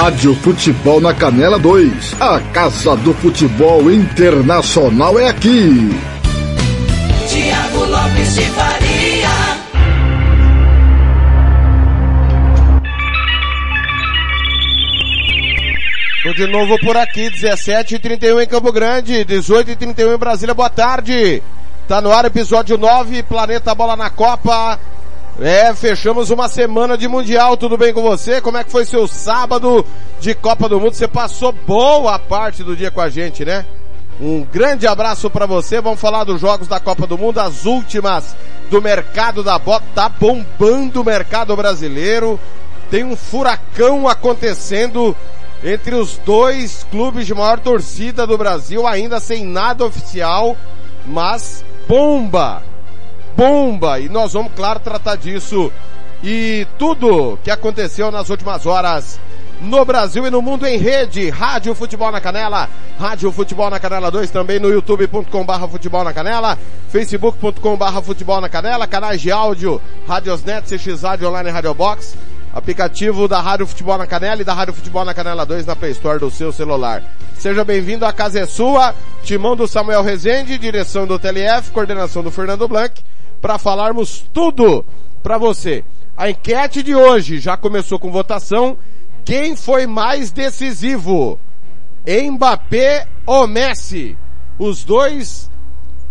Rádio Futebol na Canela 2. A Casa do Futebol Internacional é aqui. Tiago Lopes de Faria. Tô de novo por aqui, 17h31 em Campo Grande, 18h31 em Brasília, boa tarde. Tá no ar episódio 9, Planeta Bola na Copa. É, fechamos uma semana de Mundial, tudo bem com você? Como é que foi seu sábado de Copa do Mundo? Você passou boa parte do dia com a gente, né? Um grande abraço para você. Vamos falar dos jogos da Copa do Mundo, as últimas do mercado da bota. Tá bombando o mercado brasileiro. Tem um furacão acontecendo entre os dois clubes de maior torcida do Brasil, ainda sem nada oficial, mas bomba! Bomba! E nós vamos, claro, tratar disso. E tudo que aconteceu nas últimas horas no Brasil e no mundo em rede. Rádio Futebol na Canela, Rádio Futebol na Canela 2 também no youtube.com barra futebol na canela, facebook.com barra futebol na canela, canais de áudio, Radiosnet, CX Rádio Online Radio Box, aplicativo da Rádio Futebol na Canela e da Rádio Futebol na Canela 2 na Play Store do seu celular. Seja bem-vindo, a casa é sua, timão do Samuel Rezende, direção do TLF, coordenação do Fernando Blanc, para falarmos tudo para você. A enquete de hoje já começou com votação. Quem foi mais decisivo? Mbappé ou Messi? Os dois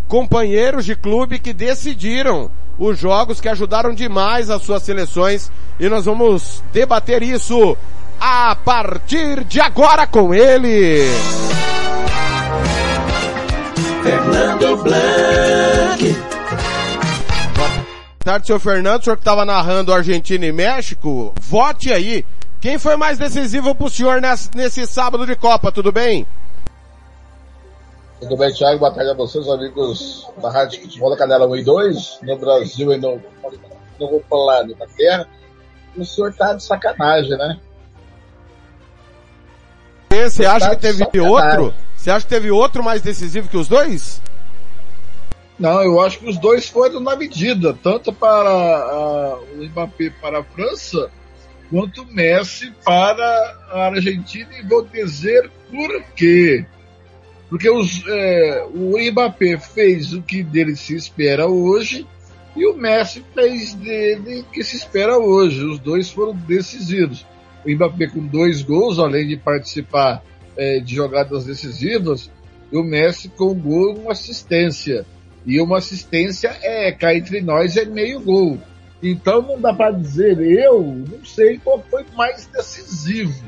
companheiros de clube que decidiram os jogos que ajudaram demais as suas seleções e nós vamos debater isso a partir de agora com ele. Fernando Blanc. Tarde, senhor Fernando, o senhor que estava narrando Argentina e México, vote aí. Quem foi mais decisivo pro senhor nesse, nesse sábado de Copa, tudo bem? Tudo bem, Thiago? Boa tarde a vocês, amigos da Rádio Futebol da Canela 1 e 2, no Brasil e no, no planeta Terra. O senhor tá de sacanagem, né? Você acha Tá que teve sacanagem. outro? Você acha que teve outro mais decisivo que os dois? Não, eu acho que os dois foram na medida, tanto para ah, o Mbappé para a França, quanto o Messi para a Argentina, e vou dizer por quê. Porque os, é, o Mbappé fez o que dele se espera hoje, e o Messi fez dele o que se espera hoje. Os dois foram decisivos. O Mbappé com dois gols, além de participar é, de jogadas decisivas, e o Messi com um gol e uma assistência. E uma assistência é, cá entre nós, é meio gol. Então não dá para dizer, eu não sei qual foi mais decisivo.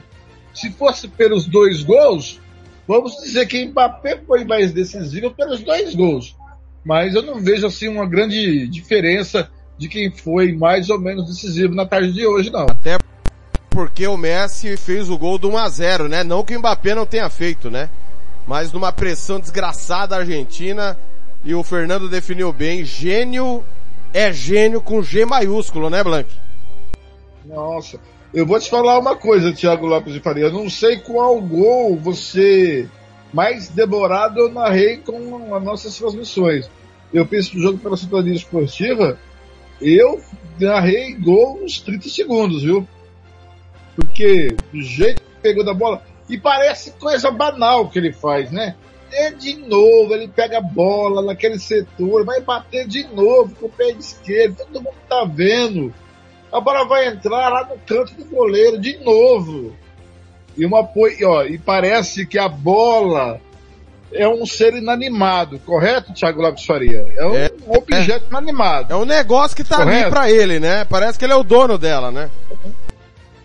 Se fosse pelos dois gols, vamos dizer que Mbappé foi mais decisivo pelos dois gols. Mas eu não vejo assim uma grande diferença de quem foi mais ou menos decisivo na tarde de hoje, não. Até porque o Messi fez o gol do 1 a 0, né? Não que o Mbappé não tenha feito, né? Mas numa pressão desgraçada da Argentina e o Fernando definiu bem, gênio é gênio com G maiúsculo, né, Blank? Nossa, eu vou te falar uma coisa, Thiago Lopes de Faria. Eu não sei qual gol você mais demorado eu narrei com as nossas transmissões. Eu penso no jogo pela Sintonia Esportiva, eu narrei gol uns 30 segundos, viu? Porque do jeito que pegou da bola, e parece coisa banal que ele faz, né? É de novo, ele pega a bola naquele setor, vai bater de novo com o pé esquerdo, todo mundo tá vendo. A bola vai entrar lá no canto do goleiro de novo. E uma ó, e parece que a bola é um ser inanimado, correto, Thiago Lopes Faria? É um É, objeto inanimado. É um negócio que tá ali Correto. pra ele, né? Parece que ele é o dono dela, né?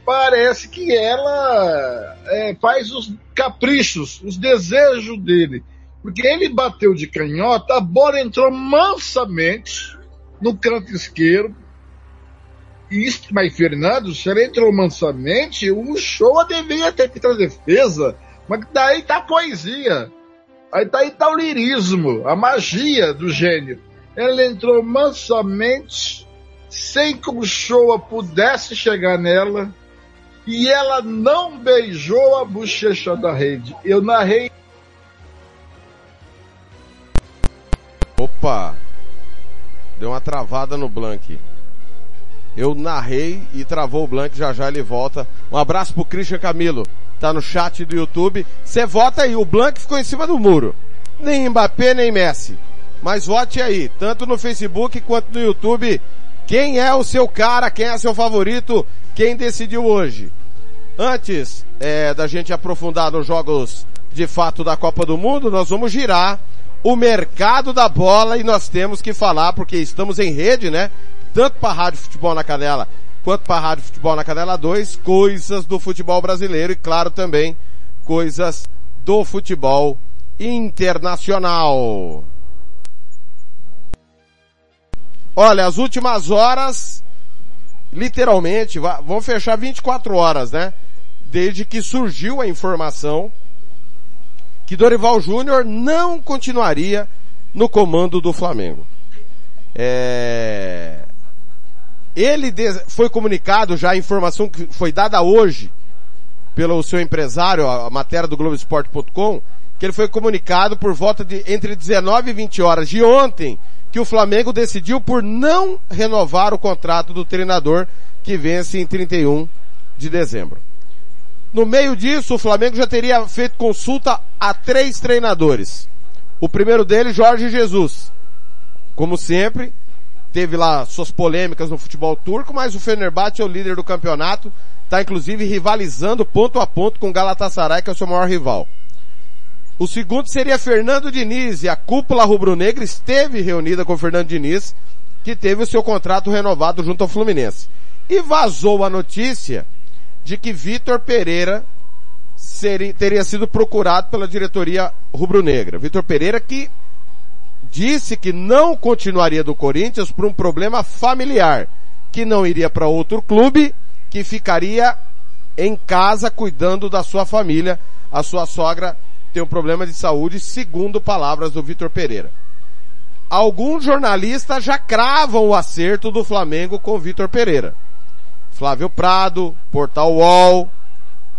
Parece que ela é, faz os caprichos, os desejos dele. Porque ele bateu de canhota, a bola entrou mansamente no canto esquerdo. E mas Fernando, se ele entrou mansamente, o show deveria ter feito a defesa. Mas daí tá a poesia. Aí daí tá o lirismo, a magia do gênio. Ele entrou mansamente, sem que o Showa pudesse chegar nela, e ela não beijou a bochecha da rede. Eu narrei. Opa! Deu uma travada no Blank. Eu narrei e travou o Blank, já já ele volta. Um abraço pro Christian Camilo, tá no chat do YouTube. Você vota aí, o Blank ficou em cima do muro. Nem Mbappé, nem Messi. Mas vote aí, tanto no Facebook quanto no YouTube. Quem é o seu cara, quem é seu favorito, quem decidiu hoje? Antes é, da gente aprofundar nos jogos de fato da Copa do Mundo, nós vamos girar o mercado da bola e nós temos que falar, porque estamos em rede, né? Tanto para a Rádio Futebol na Canela quanto para a Rádio Futebol na Canela 2, coisas do futebol brasileiro e claro também coisas do futebol internacional. Olha, as últimas horas, literalmente, vão fechar 24 horas, né? Desde que surgiu a informação que Dorival Júnior não continuaria no comando do Flamengo. É... Ele foi comunicado já a informação que foi dada hoje pelo seu empresário, a matéria do Globoesporte.com, que ele foi comunicado por volta de entre 19 e 20 horas de ontem que o Flamengo decidiu por não renovar o contrato do treinador que vence em 31 de dezembro. No meio disso, o Flamengo já teria feito consulta a três treinadores. O primeiro deles, Jorge Jesus. Como sempre, teve lá suas polêmicas no futebol turco, mas o Fenerbahçe é o líder do campeonato, está inclusive rivalizando ponto a ponto com o Galatasaray, que é o seu maior rival. O segundo seria Fernando Diniz e a cúpula rubro-negra esteve reunida com Fernando Diniz, que teve o seu contrato renovado junto ao Fluminense. E vazou a notícia de que Vitor Pereira seria, teria sido procurado pela diretoria rubro-negra. Vitor Pereira que disse que não continuaria do Corinthians por um problema familiar, que não iria para outro clube, que ficaria em casa cuidando da sua família. A sua sogra tem um problema de saúde, segundo palavras do Vitor Pereira. Alguns jornalistas já cravam o acerto do Flamengo com Vitor Pereira. Flávio Prado, Portal UOL,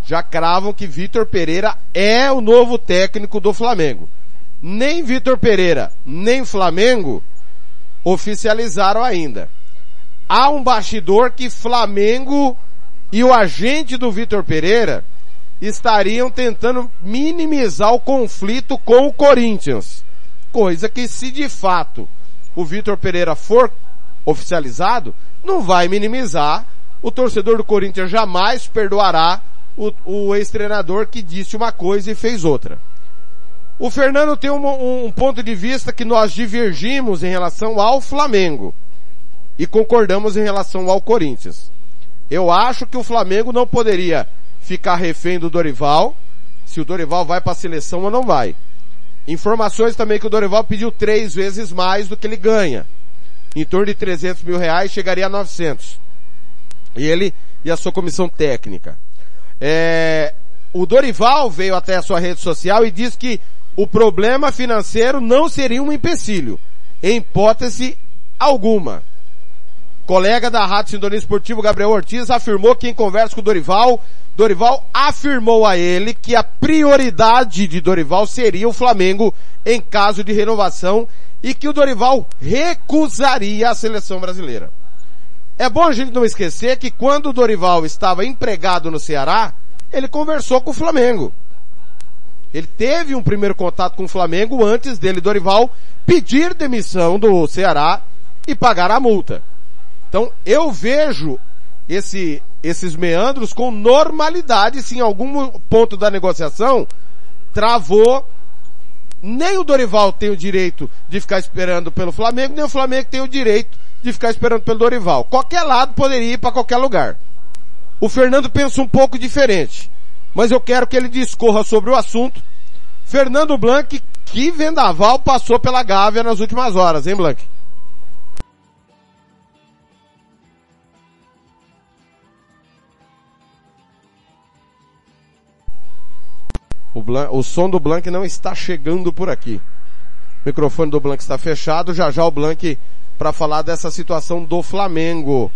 já cravam que Vitor Pereira é o novo técnico do Flamengo. Nem Vitor Pereira, nem Flamengo oficializaram ainda. Há um bastidor que Flamengo e o agente do Vitor Pereira estariam tentando minimizar o conflito com o Corinthians. Coisa que se de fato o Vitor Pereira for oficializado, não vai minimizar. O torcedor do Corinthians jamais perdoará o, o ex-treinador que disse uma coisa e fez outra. O Fernando tem um, um ponto de vista que nós divergimos em relação ao Flamengo e concordamos em relação ao Corinthians. Eu acho que o Flamengo não poderia ficar refém do Dorival, se o Dorival vai para a seleção ou não vai. Informações também que o Dorival pediu três vezes mais do que ele ganha. Em torno de 300 mil reais chegaria a 900. E ele e a sua comissão técnica. É, o Dorival veio até a sua rede social e disse que o problema financeiro não seria um empecilho, em hipótese alguma. Colega da Rádio Sintonia Esportivo, Gabriel Ortiz, afirmou que em conversa com Dorival, Dorival afirmou a ele que a prioridade de Dorival seria o Flamengo em caso de renovação e que o Dorival recusaria a seleção brasileira. É bom a gente não esquecer que quando o Dorival estava empregado no Ceará, ele conversou com o Flamengo. Ele teve um primeiro contato com o Flamengo antes dele, Dorival, pedir demissão do Ceará e pagar a multa. Então eu vejo esse, esses meandros com normalidade se em algum ponto da negociação travou. Nem o Dorival tem o direito de ficar esperando pelo Flamengo, nem o Flamengo tem o direito de ficar esperando pelo Dorival. Qualquer lado poderia ir para qualquer lugar. O Fernando pensa um pouco diferente, mas eu quero que ele discorra sobre o assunto. Fernando Blanc, que vendaval passou pela Gávea nas últimas horas, hein Blanc? O, Blanc, o som do Blanc não está chegando por aqui. O microfone do Blanc está fechado. Já já o Blanc para falar dessa situação do Flamengo.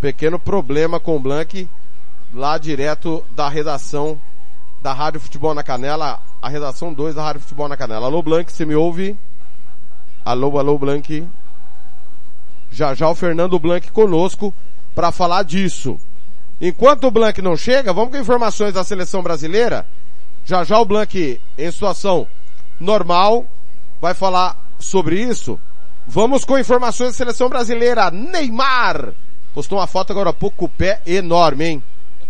Pequeno problema com o Blanc lá direto da redação da Rádio Futebol na Canela, a redação 2 da Rádio Futebol na Canela. Alô Blanc, você me ouve? Alô, alô Blanc. Já já o Fernando Blanc conosco para falar disso. Enquanto o Blanc não chega, vamos com informações da seleção brasileira. Já já o Blanc, em situação normal, vai falar sobre isso. Vamos com informações da seleção brasileira. Neymar postou uma foto agora há pouco pé enorme, hein?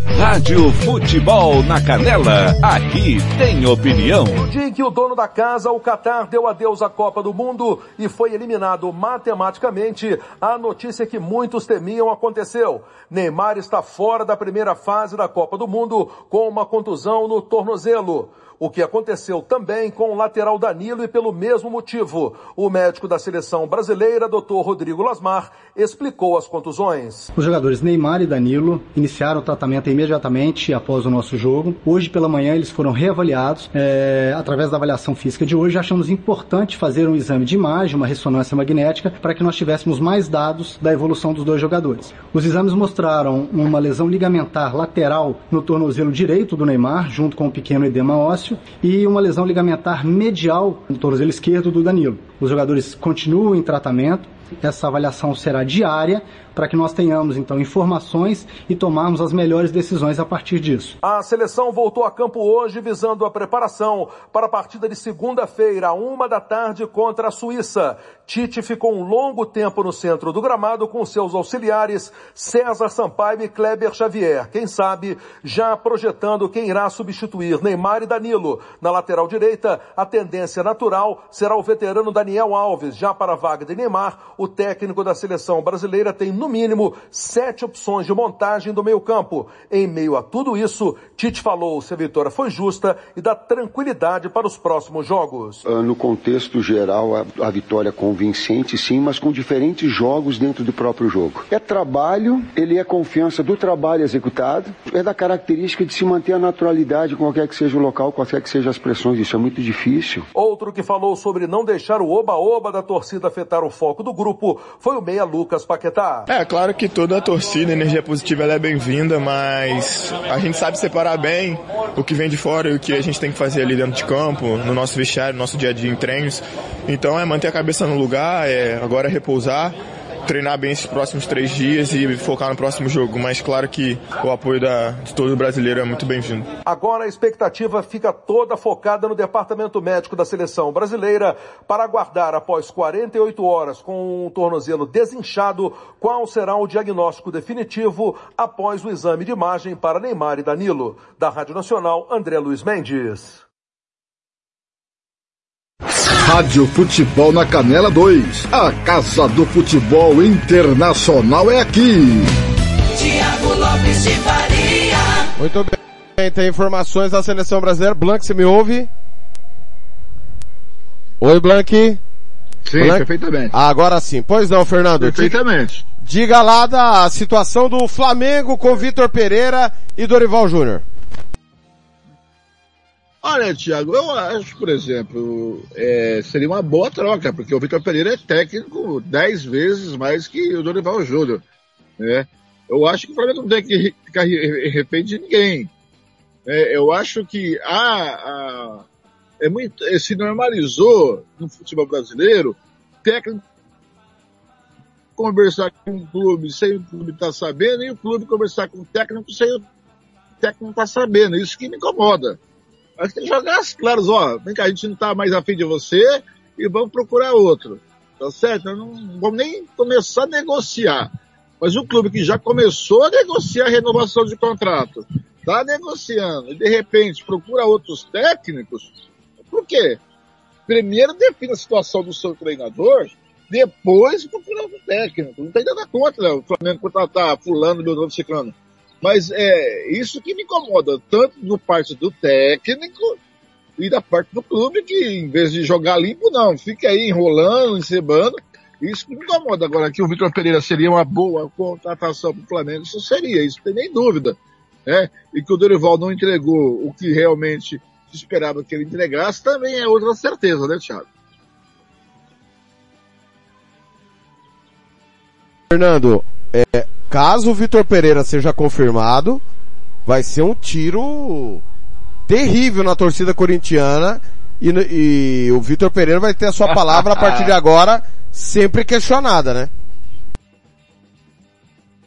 Rádio Futebol na Canela, aqui tem opinião. No dia em que o dono da casa, o Qatar, deu adeus à Copa do Mundo e foi eliminado matematicamente, a notícia que muitos temiam aconteceu. Neymar está fora da primeira fase da Copa do Mundo com uma contusão no tornozelo. O que aconteceu também com o lateral Danilo e pelo mesmo motivo. O médico da seleção brasileira, Dr. Rodrigo Lasmar, explicou as contusões. Os jogadores Neymar e Danilo iniciaram o tratamento imediatamente após o nosso jogo. Hoje pela manhã eles foram reavaliados. É, através da avaliação física de hoje, achamos importante fazer um exame de imagem, uma ressonância magnética, para que nós tivéssemos mais dados da evolução dos dois jogadores. Os exames mostraram uma lesão ligamentar lateral no tornozelo direito do Neymar, junto com um pequeno edema ósseo e uma lesão ligamentar medial no tornozelo esquerdo do Danilo. Os jogadores continuam em tratamento, essa avaliação será diária para que nós tenhamos então informações e tomarmos as melhores decisões a partir disso. A seleção voltou a campo hoje visando a preparação para a partida de segunda-feira, uma da tarde contra a Suíça. Tite ficou um longo tempo no centro do gramado com seus auxiliares César Sampaio e Kleber Xavier. Quem sabe já projetando quem irá substituir Neymar e Danilo. Na lateral direita, a tendência natural será o veterano Daniel Alves. Já para a vaga de Neymar, o técnico da seleção brasileira tem no mínimo sete opções de montagem do meio campo. Em meio a tudo isso, Tite falou se a vitória foi justa e dá tranquilidade para os próximos jogos. Ah, no contexto geral, a, a vitória convincente sim, mas com diferentes jogos dentro do próprio jogo. É trabalho, ele é confiança do trabalho executado, é da característica de se manter a naturalidade, qualquer que seja o local, qualquer que sejam as pressões, isso é muito difícil. Outro que falou sobre não deixar o oba-oba da torcida afetar o foco do grupo foi o meia Lucas Paquetá. É, claro que toda a torcida, a energia positiva, ela é bem-vinda, mas a gente sabe separar bem o que vem de fora e o que a gente tem que fazer ali dentro de campo, no nosso vestiário, no nosso dia a dia em treinos. Então é manter a cabeça no lugar, é agora repousar treinar bem esses próximos três dias e focar no próximo jogo. Mas claro que o apoio da, de todo brasileiro é muito bem-vindo. Agora a expectativa fica toda focada no departamento médico da seleção brasileira para aguardar após 48 horas com um tornozelo desinchado qual será o diagnóstico definitivo após o exame de imagem para Neymar e Danilo. Da Rádio Nacional, André Luiz Mendes. Rádio Futebol na Canela 2. A Casa do Futebol Internacional é aqui. Tiago Lopes de Faria. Muito bem, tem informações da seleção brasileira. Blanc, você me ouve? Oi, Blanc. Sim, Blanc? perfeitamente. Ah, agora sim. Pois não, Fernando. Perfeitamente. Diga lá da situação do Flamengo com Vitor Pereira e Dorival Júnior. Olha, Thiago, eu acho, por exemplo, é, seria uma boa troca, porque o Vitor Pereira é técnico dez vezes mais que o Dorival Júnior. Né? Eu acho que o Flamengo não tem que ficar refém de ninguém. É, eu acho que a, a, é muito, é, se normalizou no futebol brasileiro técnico conversar com o clube sem o clube estar tá sabendo e o clube conversar com o técnico sem o técnico estar tá sabendo. Isso que me incomoda. Mas que jogar as claras, ó, vem cá, a gente não tá mais afim de você e vamos procurar outro. Tá certo? Não, vamos nem começar a negociar. Mas o clube que já começou a negociar a renovação de contrato, tá negociando e de repente procura outros técnicos, por quê? Primeiro define a situação do seu treinador, depois procura outro técnico. Não tem nada contra o Flamengo contratar fulano, meu nome ciclano. Mas é isso que me incomoda, tanto do parte do técnico e da parte do clube, que em vez de jogar limpo, não, fica aí enrolando, encebando. Isso que me incomoda. Agora, que o Vitor Pereira seria uma boa contratação para o Flamengo, isso seria, isso não tem nem dúvida. Né? E que o Dorival não entregou o que realmente se esperava que ele entregasse, também é outra certeza, né, Thiago? Fernando, é, caso o Vitor Pereira seja confirmado, vai ser um tiro terrível na torcida corintiana e, e o Vitor Pereira vai ter a sua palavra a partir de agora sempre questionada, né?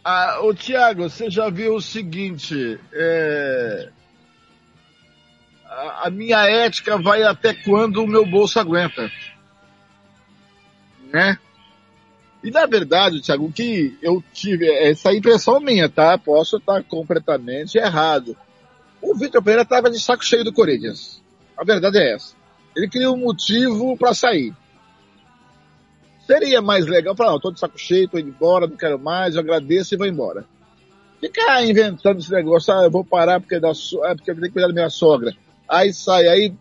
Ah, o Thiago, você já viu o seguinte, é... a, a minha ética vai até quando o meu bolso aguenta, né? E na verdade, Thiago, o que eu tive, essa impressão minha, tá? Posso estar completamente errado. O Vitor Pereira estava de saco cheio do Corinthians. A verdade é essa. Ele queria um motivo para sair. Seria mais legal falar, não, tô de saco cheio, tô indo embora, não quero mais, eu agradeço e vou embora. Ficar inventando esse negócio, ah, eu vou parar porque, da, é porque eu tenho que cuidar da minha sogra. Aí sai, aí,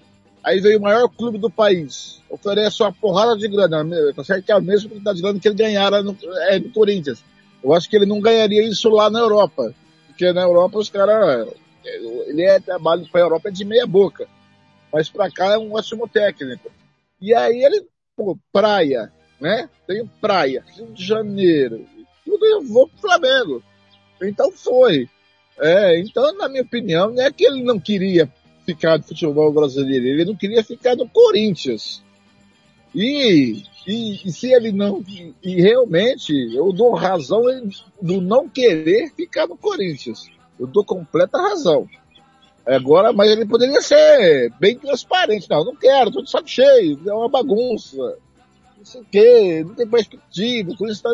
aí veio o maior clube do país, oferece uma porrada de grana, tá certo que é mesmo que tá de grana que ele ganhara no, é, no Corinthians. Eu acho que ele não ganharia isso lá na Europa, porque na Europa os caras, ele é trabalho para a Europa é de meia boca, mas para cá é um ótimo técnico. E aí ele, pô, praia, né? Tenho praia, Rio de Janeiro, tudo eu vou pro Flamengo. Então foi. É, então, na minha opinião, não é que ele não queria ficar no futebol brasileiro, ele não queria ficar no Corinthians. E, e, e se ele não, e, realmente, eu dou razão do não querer ficar no Corinthians. Eu dou completa razão. Agora, mas ele poderia ser bem transparente. Não, não quero, tô de saco cheio, é uma bagunça sei o quê, não tem perspectiva, por isso está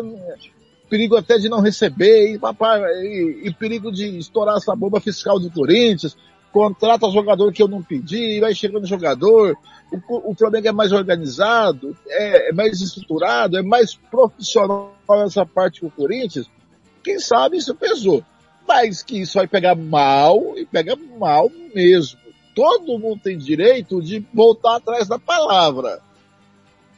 perigo até de não receber, e, papai, e, e, perigo de estourar essa bomba fiscal do Corinthians, contrata jogador que eu não pedi, vai chegando jogador, o, o Flamengo é mais organizado, é, é, mais estruturado, é mais profissional nessa parte que o Corinthians, quem sabe isso pesou. Mas que isso vai pegar mal, e pega mal mesmo. Todo mundo tem direito de voltar atrás da palavra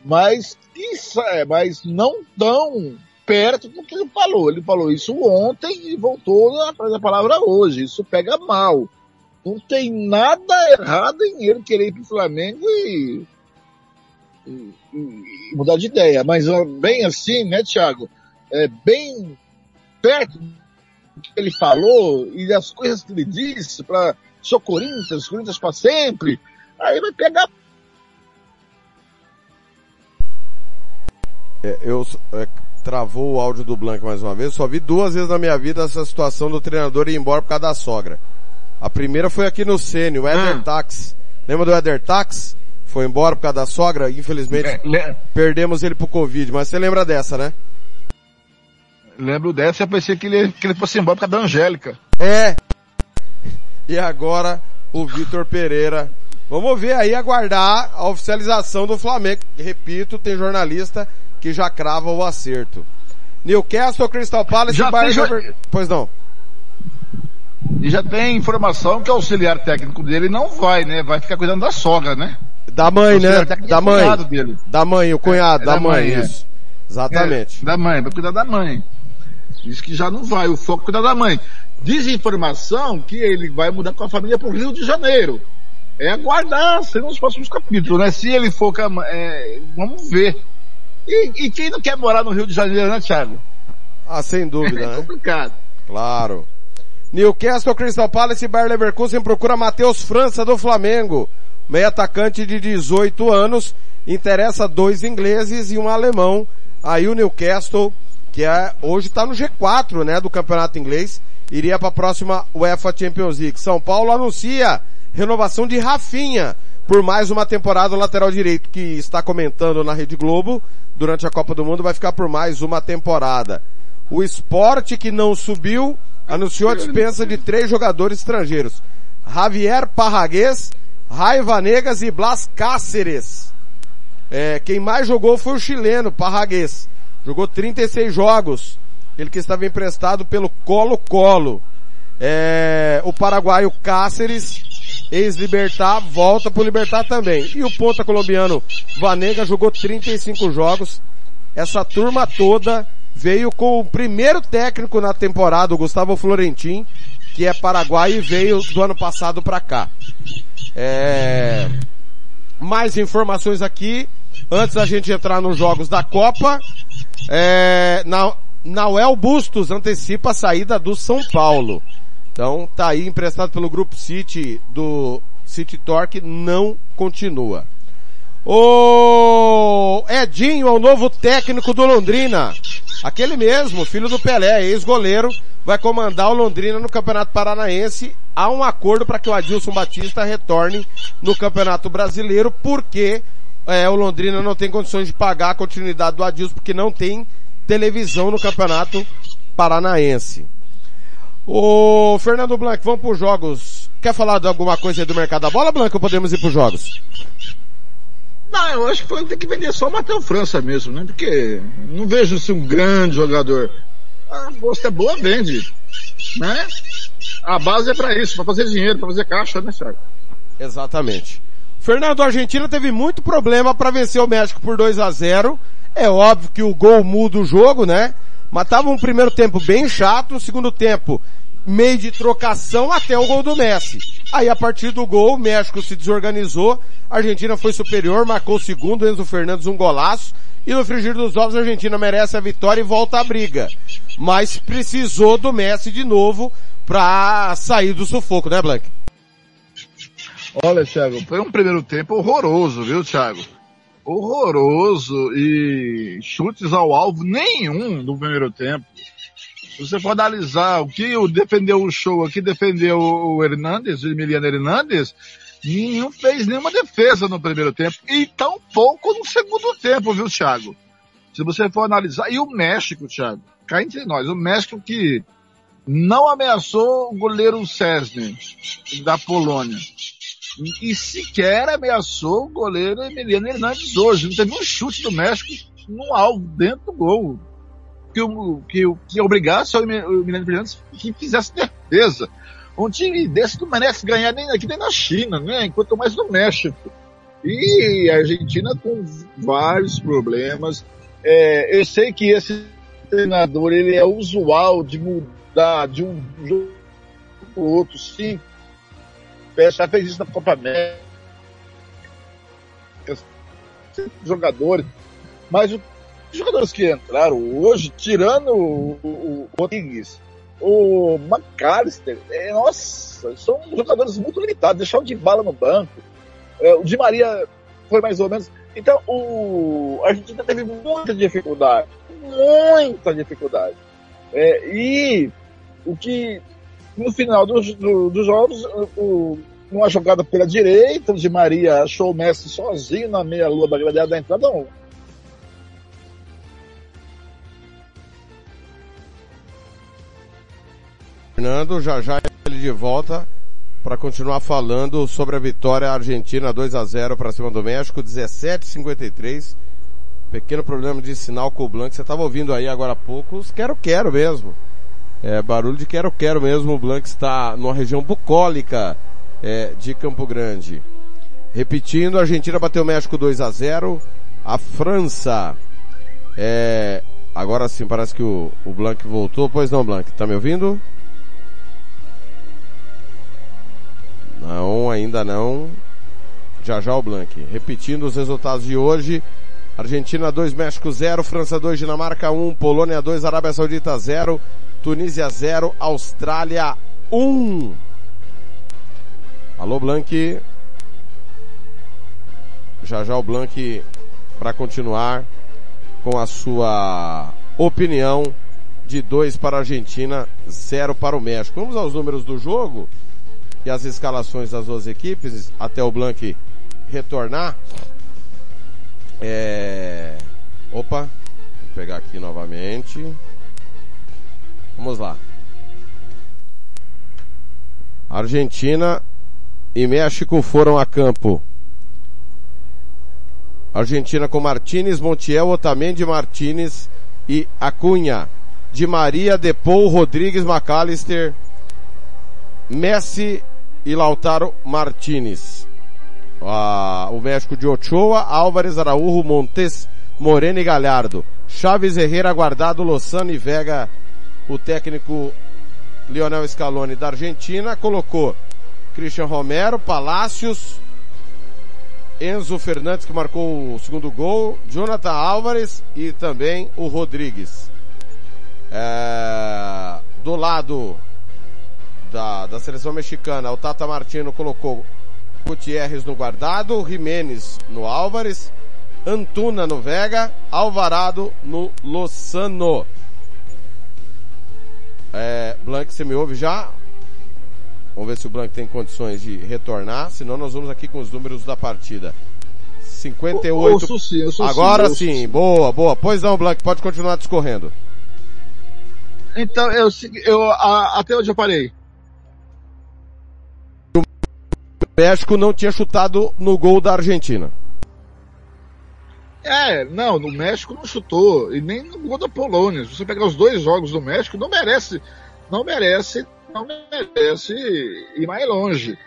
mas isso é, mas não tão perto do que ele falou. Ele falou isso ontem e voltou atrás da palavra hoje. Isso pega mal. Não tem nada errado em ele querer ir para o Flamengo e, e, e, mudar de ideia. Mas bem assim, né, Thiago? É bem perto do que ele falou e das coisas que ele disse para sou Corinthians, Corinthians para sempre. Aí vai pegar É, eu é, travou o áudio do Blank mais uma vez. Só vi duas vezes na minha vida essa situação do treinador ir embora por causa da sogra. A primeira foi aqui no Sênio, o Eder hum. Tax. Lembra do Eder Tax? Foi embora por causa da sogra. Infelizmente, é, perdemos ele pro Covid. Mas você lembra dessa, né? Lembro dessa eu pensei que ele, que ele fosse embora por causa da Angélica. É. E agora, o Vitor Pereira. Vamos ver aí, aguardar a oficialização do Flamengo. Repito, tem jornalista que já crava o acerto. Newcastle, Crystal Palace já Bayern... Já... Pois não. E já tem informação que o auxiliar técnico dele não vai, né? Vai ficar cuidando da sogra, né? Da mãe, né? Da mãe. Dele. Da mãe, o cunhado, é, da, da, mãe, mãe é. isso. É. Exatamente. É, da mãe, vai cuidar da mãe. Diz que já não vai, o foco é cuidar da mãe. Diz informação que ele vai mudar com a família para o Rio de Janeiro. É aguardar, serão os próximos capítulos, né? Se ele for, é, vamos ver. E, e, quem não quer morar no Rio de Janeiro, né, Thiago? Ah, sem dúvida, é né? complicado. Claro. Newcastle, Crystal Palace e Bayer Leverkusen procura Matheus França do Flamengo. Meio atacante de 18 anos, interessa dois ingleses e um alemão. Aí o Newcastle, que é, hoje está no G4, né, do campeonato inglês, iria para a próxima UEFA Champions League. São Paulo anuncia renovação de Rafinha por mais uma temporada. O lateral direito que está comentando na Rede Globo durante a Copa do Mundo vai ficar por mais uma temporada. O esporte que não subiu anunciou a dispensa de três jogadores estrangeiros. Javier Parraguês, Raiva Negas e Blas Cáceres. É, quem mais jogou foi o chileno Parraguês. Jogou 36 jogos. Ele que estava emprestado pelo Colo-Colo. É, o paraguaio Cáceres, ex-Libertar, volta pro Libertar também. E o ponta colombiano Vanega jogou 35 jogos. Essa turma toda veio com o primeiro técnico na temporada, o Gustavo Florentin, que é paraguaio e veio do ano passado para cá. É... Mais informações aqui, antes da gente entrar nos jogos da Copa. É... Na... Nauel Bustos antecipa a saída do São Paulo. Então tá aí emprestado pelo Grupo City do City Torque, não continua. O Edinho é o novo técnico do Londrina. Aquele mesmo, filho do Pelé, ex-goleiro, vai comandar o Londrina no Campeonato Paranaense. Há um acordo para que o Adilson Batista retorne no Campeonato Brasileiro, porque é, o Londrina não tem condições de pagar a continuidade do Adilson, porque não tem televisão no Campeonato Paranaense. O Fernando Blanc, vamos para os jogos. Quer falar de alguma coisa aí do mercado da bola, Blanc, ou podemos ir para os jogos? Não, eu acho que foi ter que vender só o Matheus França mesmo, né? Porque não vejo se um grande jogador. A gosto é boa, vende. Né? A base é para isso, para fazer dinheiro, para fazer caixa, né, Thiago? Exatamente. Fernando, a Argentina teve muito problema para vencer o México por 2 a 0 É óbvio que o gol muda o jogo, né? Mas tava um primeiro tempo bem chato, um segundo tempo meio de trocação até o gol do Messi. Aí a partir do gol, o México se desorganizou, a Argentina foi superior, marcou o segundo, Enzo Fernandes um golaço, e no frigir dos ovos a Argentina merece a vitória e volta à briga. Mas precisou do Messi de novo pra sair do sufoco, né, Blank? Olha, Thiago, foi um primeiro tempo horroroso, viu, Thiago? Horroroso e chutes ao alvo nenhum no primeiro tempo. Se você for analisar o que defendeu o show aqui, defendeu o Hernandes, o Emiliano Hernandes, nenhum fez nenhuma defesa no primeiro tempo e tão pouco no segundo tempo, viu, Thiago? Se você for analisar, e o México, Thiago, cá entre nós, o México que não ameaçou o goleiro Cesny da Polônia. E sequer ameaçou o goleiro Emiliano Hernandes hoje. Não teve um chute do México no alvo, dentro do gol que, o, que, que obrigasse o Emiliano Fernandes que fizesse defesa. Um time desse não merece ganhar nem aqui nem na China, né? Enquanto mais no México. E a Argentina com vários problemas. É, eu sei que esse treinador ele é usual de mudar de um jogo para o outro, sim. Já fez isso na Copa América. Jogadores. Mas o os jogadores que entraram hoje, tirando o, o, Rodrigues, o McAllister, é, nossa, são jogadores muito limitados, deixar o de bala no banco. É, o Di Maria foi mais ou menos. Então, o, a Argentina teve muita dificuldade, muita dificuldade. É, e o que, no final dos, do, jogos, o, uma jogada pela direita, o Di Maria achou o Messi sozinho na meia-lua da grade da entrada, Fernando, já já ele de volta para continuar falando sobre a vitória argentina 2 a 0 para cima do México, 17:53. Pequeno problema de sinal com o Blanc, você estava ouvindo aí agora há pouco, os quero quero mesmo. É, barulho de quero quero mesmo, o Blanc está numa região bucólica é, de Campo Grande. Repetindo, a Argentina bateu o México 2 a 0 a França, é, agora sim parece que o, o Blanc voltou, pois não Blanc, tá me ouvindo? Não, ainda não. Já já o Blank. Repetindo os resultados de hoje. Argentina 2, México 0, França 2, Dinamarca 1, Polônia 2, Arábia Saudita 0, Tunísia 0, Austrália 1. Alô Blank. Já já o Blank para continuar com a sua opinião de 2 para a Argentina, 0 para o México. Vamos aos números do jogo e as escalações das duas equipes, até o Blank retornar. É... Opa, vou pegar aqui novamente. Vamos lá. Argentina e México foram a campo. Argentina com Martínez, Montiel, Otamendi, Martínez e Acunha. De Maria, Depou, Rodrigues, McAllister, Messi e Lautaro Martinez. Ah, o México de Ochoa, Álvares, Araújo, Montes, Moreno e Galhardo. Chaves Herrera, Guardado, Lozano e Vega. O técnico Lionel Scaloni da Argentina colocou Christian Romero, Palácios, Enzo Fernandes que marcou o segundo gol, Jonathan Álvares e também o Rodrigues. É, do lado da, da seleção mexicana, o Tata Martino colocou Gutierrez no guardado, Jimenez no Álvares, Antuna no Vega, Alvarado no Lozano. É, Blank, você me ouve já? Vamos ver se o Blank tem condições de retornar, senão nós vamos aqui com os números da partida. 58. Ouço sim, ouço Agora sim, sim. boa, boa. Pois não, Blank, pode continuar discorrendo. Então, eu, eu a- até onde eu parei? México não tinha chutado no gol da Argentina. É, não, no México não chutou, e nem no gol da Polônia. Se você pegar os dois jogos do México, não merece, não merece, não merece ir mais longe.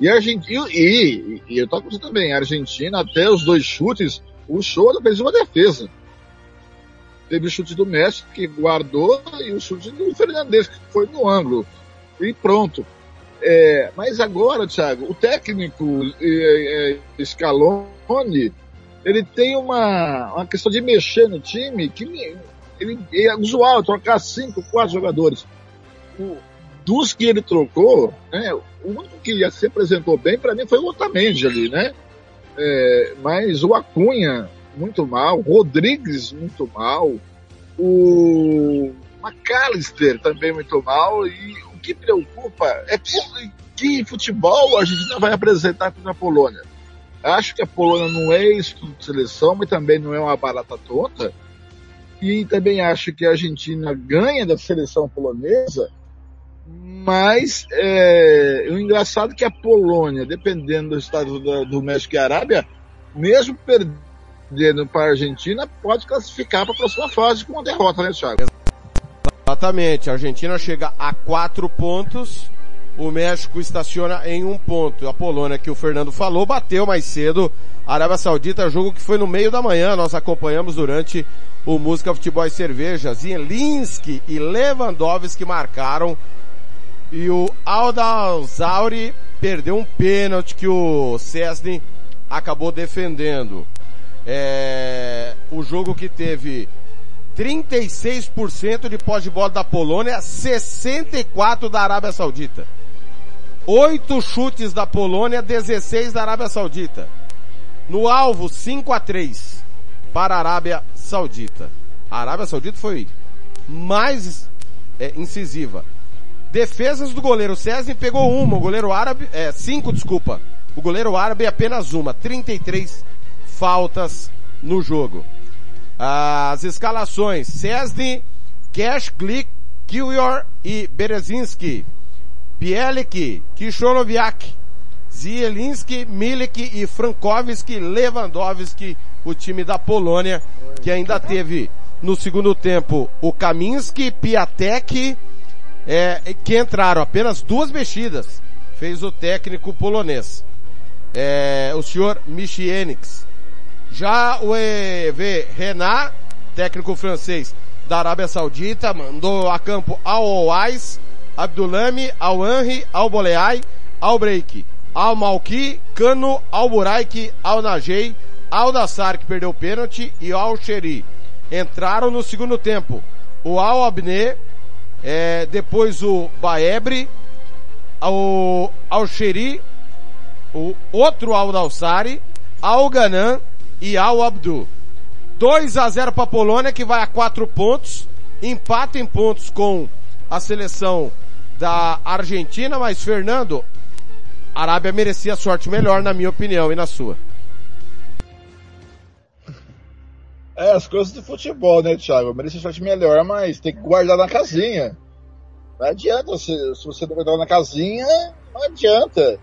E a Argentina, e, e, e eu tô com você também, a Argentina, até os dois chutes, o show fez uma defesa. Teve o chute do México, que guardou, e o chute do Fernandes, que foi no ângulo. E pronto. É, mas agora, Thiago, o técnico é, é, Scaloni, ele tem uma, uma questão de mexer no time que ele, é usual trocar cinco, quatro jogadores. O- dos que ele trocou, né, o único que se apresentou bem para mim foi o Otamendi ali, né? É, mas o Acunha muito mal, Rodrigues muito mal, o McAllister também muito mal e o que preocupa é que- que futebol a não vai apresentar contra a Polônia. Acho que a Polônia não é estudo de seleção, mas também não é uma barata tonta. E também acho que a Argentina ganha da seleção polonesa, mas é, o engraçado é que a Polônia, dependendo do estado da- do México e Arábia, mesmo perdendo para a Argentina, pode classificar para a próxima fase com uma derrota, né, Thiago? Exatamente. A Argentina chega a quatro pontos. O México estaciona em um ponto. A Polônia, que o Fernando falou, bateu mais cedo. A Arábia Saudita, jogo que foi no meio da manhã. Nós acompanhamos durante o Música Futebol e Cerveja. Zielinski e Lewandowski marcaram. E o Aldalzauri perdeu um pênalti que o Cesny acabou defendendo. É, o jogo que teve 36% de pós de bola da Polônia, 64% da Arábia Saudita. Oito chutes da Polônia, 16 da Arábia Saudita. No alvo, 5 a 3 para a Arábia Saudita. A Arábia Saudita foi mais é, incisiva. Defesas do goleiro César pegou uma, o goleiro árabe, é, cinco, desculpa. O goleiro árabe apenas uma, 33 faltas no jogo. As escalações, Cesny, Cash, Glick, Killior e Berezinski. Bielik, Kishonoviak, Zielinski, Milik e Frankowski, Lewandowski, o time da Polônia, que ainda teve no segundo tempo o Kaminski, Piatek, é, que entraram apenas duas mexidas, fez o técnico polonês, é, o senhor Michienix. Já o EV Renat, técnico francês da Arábia Saudita, mandou a campo ao Owais, Abdulami, ao Henry, ao Boleai, ao Break, ao Malki, Cano, ao Buraik, ao Najei, ao Dassar que perdeu o pênalti e ao Xeri. Entraram no segundo tempo o Al Abne, é, depois o Baebre, ao, ao Xeri, o outro Al Dalsari, Al Ganan e Al Abdu. 2 a 0 para a Polônia que vai a 4 pontos, empata em pontos com a seleção da Argentina, mas Fernando, a Arábia merecia sorte melhor na minha opinião e na sua. É, as coisas do futebol, né, Thiago? Merecia sorte melhor, mas tem que guardar na casinha. Não adianta, se, se você guardar na casinha, não adianta.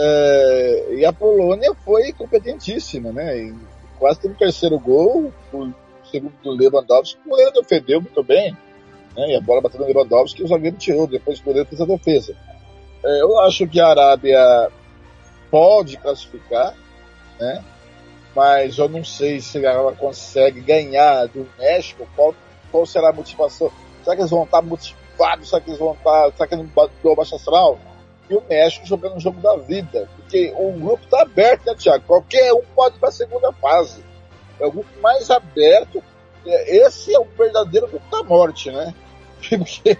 É, e a Polônia foi competentíssima, né? E quase teve o terceiro gol, o segundo do Lewandowski, o goleiro defendeu muito bem, né? E a bola bateu no Lewandowski e o zagueiro tirou, depois o goleiro fez a defesa. É, eu acho que a Arábia pode classificar, né? Mas eu não sei se ela consegue ganhar do México. Qual, qual será a motivação? Será que eles vão estar motivados? Será que eles vão estar. Será que não bateu baixa astral? E o México jogando o jogo da vida. Porque o grupo está aberto, né, Thiago? Qualquer um pode ir para a segunda fase. É o grupo mais aberto. Esse é o verdadeiro grupo da morte, né? Porque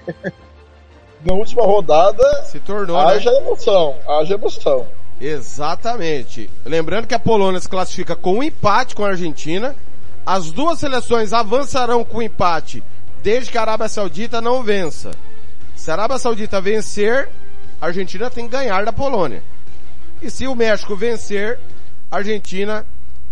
na última rodada se tornou, haja né? emoção, haja emoção. Exatamente. Lembrando que a Polônia se classifica com um empate com a Argentina. As duas seleções avançarão com empate desde que a Arábia Saudita não vença. Se a Arábia Saudita vencer, a Argentina tem que ganhar da Polônia. E se o México vencer, a Argentina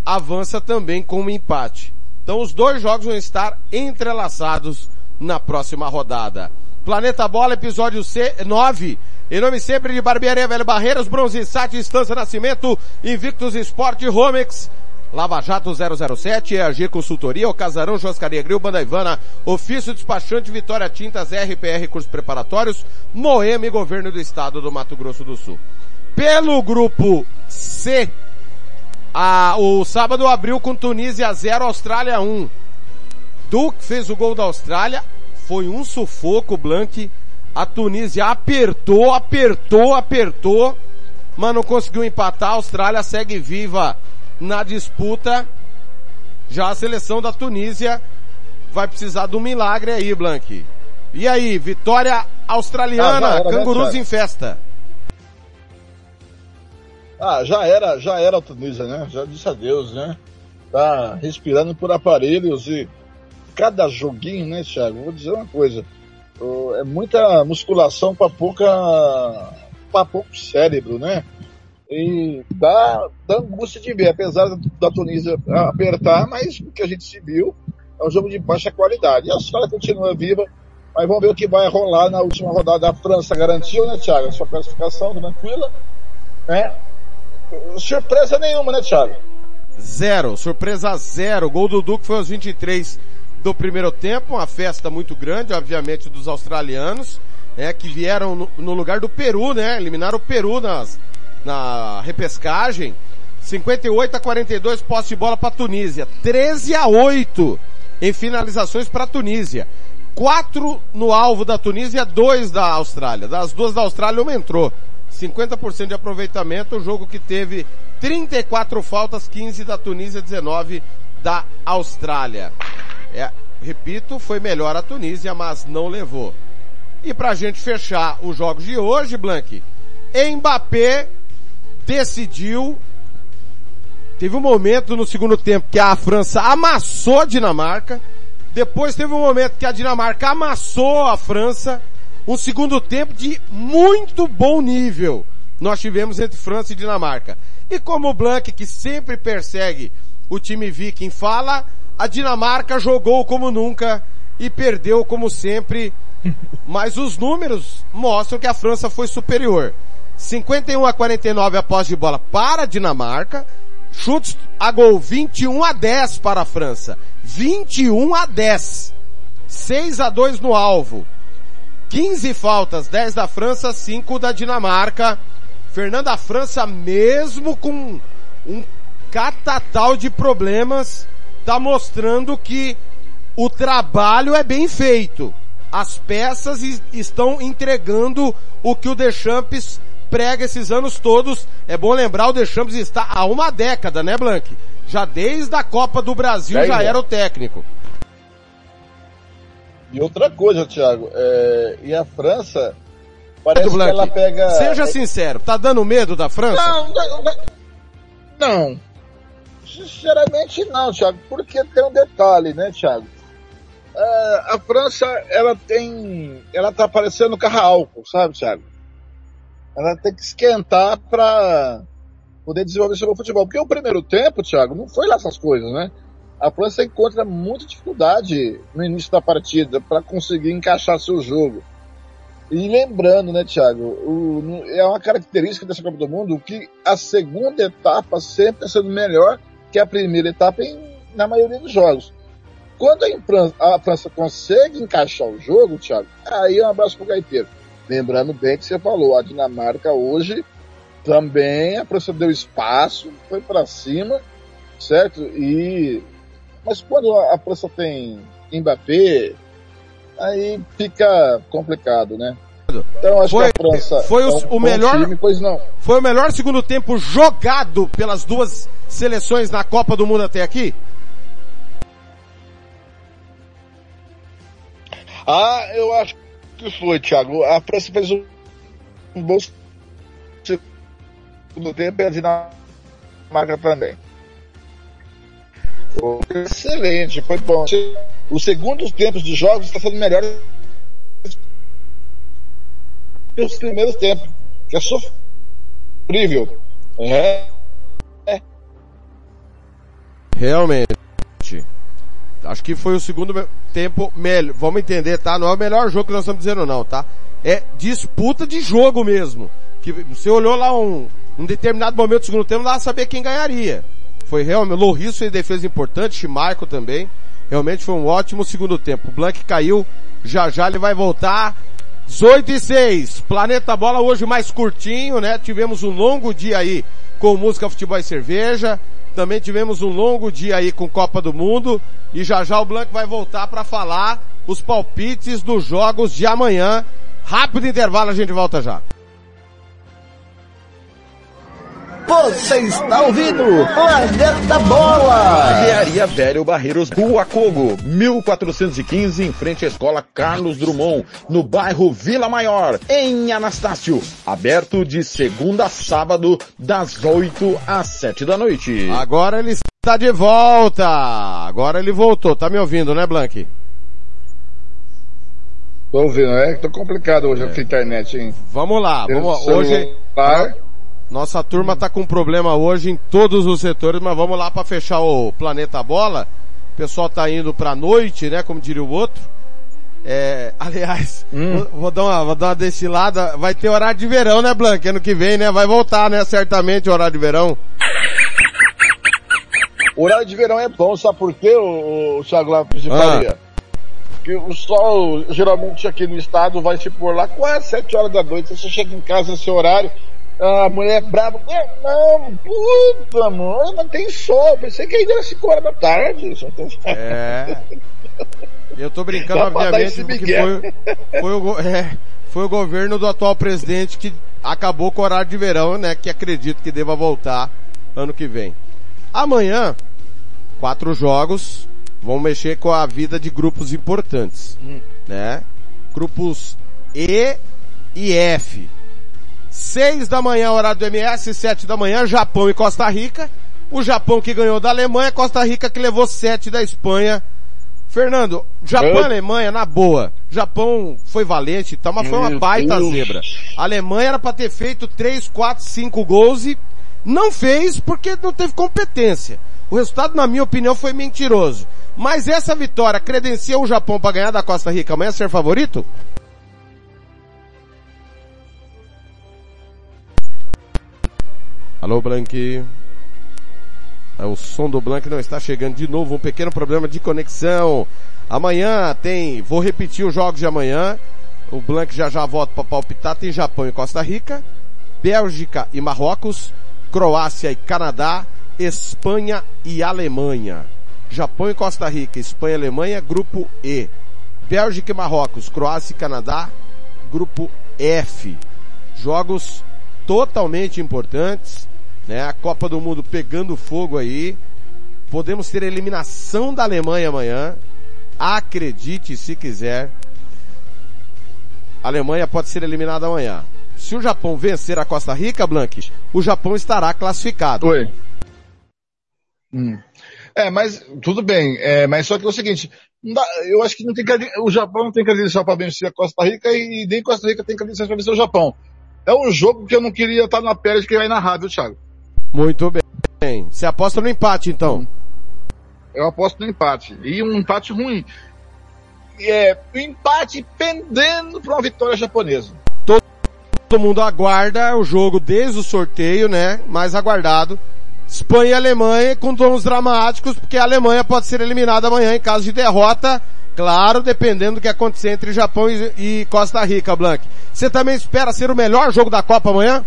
avança também com um empate. Então os dois jogos vão estar entrelaçados na próxima rodada. Planeta Bola, episódio C 9. Em nome sempre de Barbearia Velho Barreiras, Bronze Sat, Estância Nascimento, Invictus Esporte, Romex, Lava Jato 007, EAG Consultoria, O Casarão, Joscaria Grill, Banda Ivana, Ofício Despachante, Vitória Tintas, RPR Cursos Preparatórios, Moema e Governo do Estado do Mato Grosso do Sul. Pelo grupo C, a, o sábado abriu com Tunísia 0, Austrália 1. Duke fez o gol da Austrália, foi um sufoco, Blank. A Tunísia apertou, apertou, apertou, mas não conseguiu empatar. A Austrália segue viva na disputa. Já a seleção da Tunísia vai precisar do milagre aí, Blank. E aí, vitória australiana, ah, era, né, cangurus né, em festa. Ah, já era, já era a Tunísia, né? Já disse adeus, né? Tá respirando por aparelhos e cada joguinho, né, Thiago? Vou dizer uma coisa. É muita musculação para pouca para pouco cérebro, né? E dá, angústia de ver, apesar da Tunísia apertar, mas o que a gente se viu é um jogo de baixa qualidade. E a Austrália continua viva, mas vamos ver o que vai rolar na última rodada. A França garantiu, né, Thiago? A sua classificação tranquila, né? Surpresa nenhuma, né, Thiago? Zero, surpresa zero. Gol do Duque foi aos 23 do primeiro tempo, uma festa muito grande, obviamente, dos australianos, né, que vieram no, no lugar do Peru, né, eliminaram o Peru nas, na repescagem. 58 a 42 posse de bola para Tunísia, 13 a 8 em finalizações para Tunísia. Quatro no alvo da Tunísia, dois da Austrália. Das duas da Austrália, uma entrou. 50% de aproveitamento, o jogo que teve 34 faltas, 15 da Tunísia, 19 da Austrália. É, repito, foi melhor a Tunísia, mas não levou. E pra gente fechar os jogos de hoje, Blank, Mbappé decidiu Teve um momento no segundo tempo que a França amassou a Dinamarca. Depois teve um momento que a Dinamarca amassou a França. Um segundo tempo de muito bom nível nós tivemos entre França e Dinamarca. E como o Blank, que sempre persegue o time viking, fala, a Dinamarca jogou como nunca e perdeu como sempre, mas os números mostram que a França foi superior. 51 a 49 após de bola para a Dinamarca, chutes a gol 21 a 10 para a França. 21 a 10. 6 a 2 no alvo. 15 faltas, 10 da França, 5 da Dinamarca. Fernanda a França mesmo com um catatal de problemas está mostrando que o trabalho é bem feito. As peças estão entregando o que o Deschamps prega esses anos todos. É bom lembrar, o Deschamps está há uma década, né, Blank? Já desde a Copa do Brasil já era o técnico. E outra coisa, Thiago, é... e a França parece Blank, que ela pega. Seja sincero, tá dando medo da França? Não, não, não. não. Sinceramente não, Thiago, porque tem um detalhe, né, Thiago? É, a França, ela tem, ela tá parecendo carro álcool, sabe, Thiago? Ela tem que esquentar para poder desenvolver seu futebol. Porque o primeiro tempo, Thiago, não foi lá essas coisas, né? A França encontra muita dificuldade no início da partida para conseguir encaixar seu jogo. E lembrando, né, Thiago, o, é uma característica dessa Copa do Mundo que a segunda etapa sempre está sendo melhor que a primeira etapa em, na maioria dos jogos. Quando a França, a França consegue encaixar o jogo, Thiago, aí é um abraço pro gaiteiro. Lembrando bem que você falou, a Dinamarca hoje também deu espaço, foi para cima, certo? E mas quando a França tem Mbappé, aí fica complicado, né? Então acho Foi- que a França foi o- é um o melhor- time, pois não. Foi o melhor segundo tempo jogado pelas duas seleções na Copa do Mundo até aqui? Ah, eu acho que foi, Thiago. A França fez um, um bom segundo tempo e a Dinamarca também. Foi excelente, foi bom. Os segundos tempos dos jogos estão sendo melhores que os primeiros tempos, que é sofrível. É, Realmente. Acho que foi o segundo tempo melhor. Vamos entender, tá? Não é o melhor jogo que nós estamos dizendo não, tá? É disputa de jogo mesmo. Que você olhou lá um, um determinado momento do segundo tempo, pra saber quem ganharia. Foi realmente, Loris fez defesa importante, Chimarco também. Realmente foi um ótimo segundo tempo. O Blank caiu, já já ele vai voltar. 18 e 6. Planeta Bola hoje mais curtinho, né? Tivemos um longo dia aí com música, futebol e cerveja. Também tivemos um longo dia aí com Copa do Mundo. E já já o Blanco vai voltar para falar os palpites dos jogos de amanhã. Rápido intervalo, a gente volta já. Você está ouvindo Planeta Bola! Engenharia Velho Barreiros Rua Cogo, 1415, em frente à Escola Carlos Drummond, no bairro Vila Maior, em Anastácio. Aberto de segunda a sábado, das 8 às 7 da noite. Agora ele está de volta. Agora ele voltou. Tá me ouvindo, né, Blank? tô ouvindo, é que tô complicado hoje com a internet, hein? Vamos lá. Vamos, hoje, celular. Nossa turma tá com problema hoje em todos os setores, mas vamos lá para fechar o Planeta Bola. O pessoal tá indo pra noite, né, como diria o outro. É, aliás, vou, vou dar uma, vou dar uma destilada. Vai ter horário de verão, né, Blanca? Ano que vem, né? Vai voltar, né? Certamente o horário de verão. O horário de verão é bom, sabe por quê, o, o Thiago Lopes de Ah. Faria? Porque o sol, geralmente aqui no estado, vai se pôr lá quase 7 horas da noite. Você chega em casa nesse horário, a mulher brava. "É, Não, puta, amor, não tem sol. Pensei que ainda era 5 horas da tarde. É. Eu tô brincando, Dá obviamente, porque foi, foi, o, é, foi o governo do atual presidente que acabou com o horário de verão, né? Que acredito que deva voltar ano que vem. Amanhã, quatro jogos, vão mexer com a vida de grupos importantes, né? Grupos E e F. Seis da manhã, horário do MS, sete da manhã, Japão e Costa Rica. O Japão que ganhou da Alemanha, Costa Rica que levou sete da Espanha. Fernando, Japão e Alemanha, na boa. Japão foi valente e tal, mas foi uma baita zebra. A Alemanha era pra ter feito 3, 4, 5 gols e não fez porque não teve competência. O resultado, na minha opinião, foi mentiroso. Mas essa vitória credencia o Japão para ganhar da Costa Rica amanhã ser favorito? Alô, Blanqui. É, O som do Blank não está chegando de novo, um pequeno problema de conexão. Amanhã tem, vou repetir os jogos de amanhã. O Blank já já volta para palpitar. Tem Japão e Costa Rica, Bélgica e Marrocos, Croácia e Canadá, Espanha e Alemanha. Japão e Costa Rica, Espanha e Alemanha, grupo E. Bélgica e Marrocos, Croácia e Canadá, grupo F. Jogos totalmente importantes, né? A Copa do Mundo pegando fogo aí. Podemos ter eliminação da Alemanha amanhã. Acredite se quiser. A Alemanha pode ser eliminada amanhã. Se o Japão vencer a Costa Rica, Blank, o Japão estará classificado. Oi. Hum. É, mas tudo bem. É, mas só que é o seguinte, dá- eu acho que não tem o Japão não tem credencial para vencer a Costa Rica e nem Costa Rica tem credencial para vencer o Japão. É um jogo que eu não queria estar na pele de quem vai narrar, viu, Thiago? Muito bem. Você aposta no empate, então. Eu aposto no empate. E um empate ruim. É, um empate pendendo para uma vitória japonesa. Todo mundo aguarda o jogo desde o sorteio, né? Mais aguardado. Espanha e Alemanha com tons dramáticos, porque a Alemanha pode ser eliminada amanhã em caso de derrota Claro, dependendo do que acontecer entre Japão e, e Costa Rica, Blank. Você também espera ser o melhor jogo da Copa amanhã?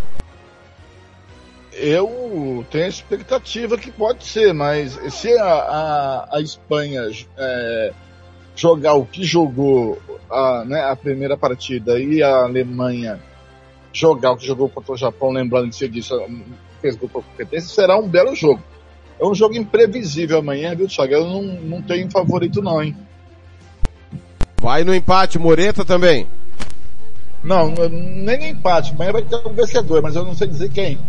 Eu tenho a expectativa que pode ser, mas se a, a, a Espanha é, jogar o que jogou a, né, a primeira partida e a Alemanha jogar o que jogou contra o Japão, lembrando que você disse, fez gol por competência, será um belo jogo. É um jogo imprevisível amanhã, viu, Thiago? Eu não, não tenho favorito não, hein? Vai no empate, Moreta também. Não, nem no empate. Amanhã vai ter um vencedor, mas eu não sei dizer quem.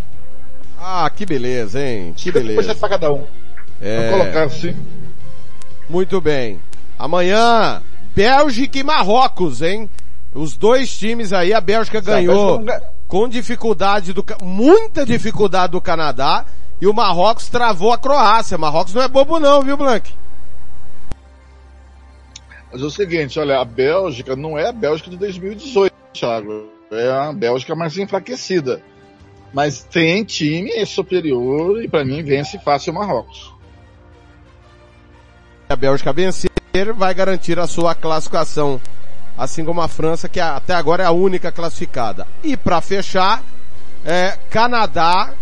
Ah, que beleza, hein? Que beleza. Depois é pra cada um. É. Vou colocar assim. Muito bem. Amanhã, Bélgica e Marrocos, hein? Os dois times aí, a Bélgica ganhou com dificuldade do, muita dificuldade do Canadá e o Marrocos travou a Croácia. Marrocos não é bobo não, viu, Blank? Mas é o seguinte, olha, a Bélgica não é a Bélgica de 2018, Thiago. É a Bélgica mais enfraquecida. Mas tem time superior e para mim vence fácil o Marrocos. A Bélgica vencer vai garantir a sua classificação, assim como a França, que até agora é a única classificada. E para fechar, é, Canadá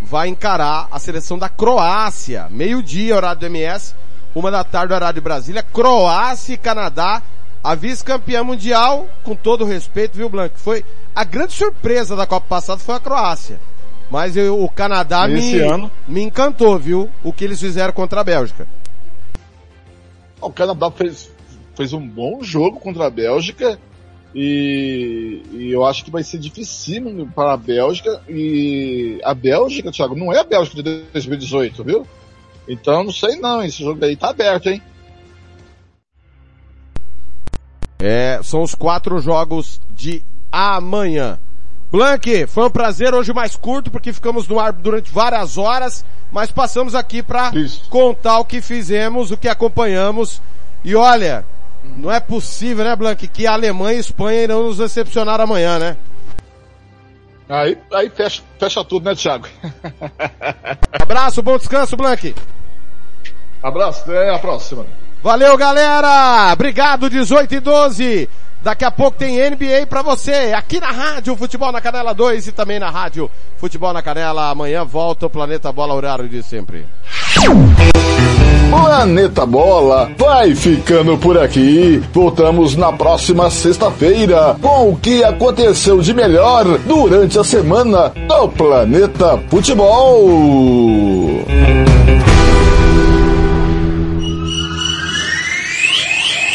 vai encarar a seleção da Croácia, meio-dia, horário do MS, uma da tarde, horário de Brasília, Croácia e Canadá, a vice-campeã mundial, com todo respeito, viu, Blanco? Foi a grande surpresa da Copa passada foi a Croácia. Mas eu, o Canadá me, ano... me encantou, viu? O que eles fizeram contra a Bélgica. O Canadá fez, fez um bom jogo contra a Bélgica e, e, eu acho que vai ser dificílimo para a Bélgica e a Bélgica, Thiago, não é a Bélgica de 2018, viu? Então não sei não, esse jogo aí tá aberto, hein? É, são os quatro jogos de amanhã. Blank, foi um prazer hoje mais curto porque ficamos no ar durante várias horas, mas passamos aqui para contar o que fizemos, o que acompanhamos. E olha, não é possível, né, Blank, que a Alemanha e a Espanha irão nos decepcionar amanhã, né? Aí, aí fecha, fecha tudo, né, Thiago? Abraço, bom descanso, Blank. Abraço, até a próxima. Valeu, galera! Obrigado, 18 e 12. Daqui a pouco tem NBA pra você, aqui na Rádio Futebol na Canela 2 e também na Rádio Futebol na Canela. Amanhã volta o Planeta Bola, horário de sempre. Planeta Bola vai ficando por aqui. Voltamos na próxima sexta-feira com o que aconteceu de melhor durante a semana do Planeta Futebol.